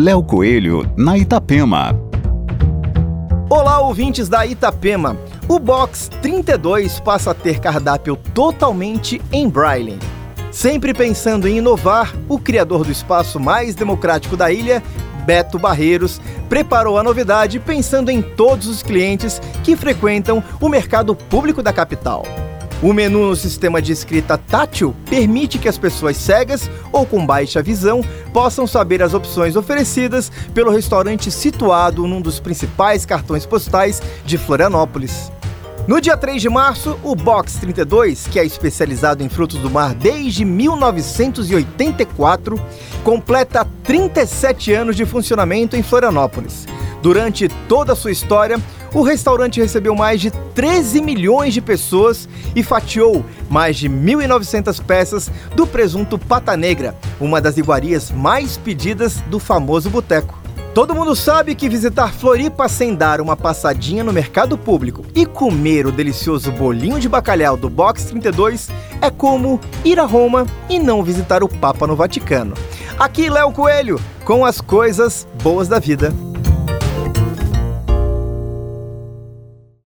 Léo Coelho, na Itapema. Olá, ouvintes da Itapema. O Box 32 passa a ter cardápio totalmente em Braille. Sempre pensando em inovar, o criador do espaço mais democrático da ilha, Beto Barreiros, preparou a novidade pensando em todos os clientes que frequentam o mercado público da capital. O menu no sistema de escrita tátil permite que as pessoas cegas ou com baixa visão possam saber as opções oferecidas pelo restaurante situado num dos principais cartões postais de Florianópolis. No dia 3 de março, o Box 32, que é especializado em frutos do mar desde 1984, completa 37 anos de funcionamento em Florianópolis. Durante toda a sua história, o restaurante recebeu mais de 13 milhões de pessoas e fatiou mais de 1.900 peças do presunto Pata Negra, uma das iguarias mais pedidas do famoso boteco. Todo mundo sabe que visitar Floripa sem dar uma passadinha no mercado público e comer o delicioso bolinho de bacalhau do Box 32 é como ir a Roma e não visitar o Papa no Vaticano. Aqui Léo Coelho, com as coisas boas da vida.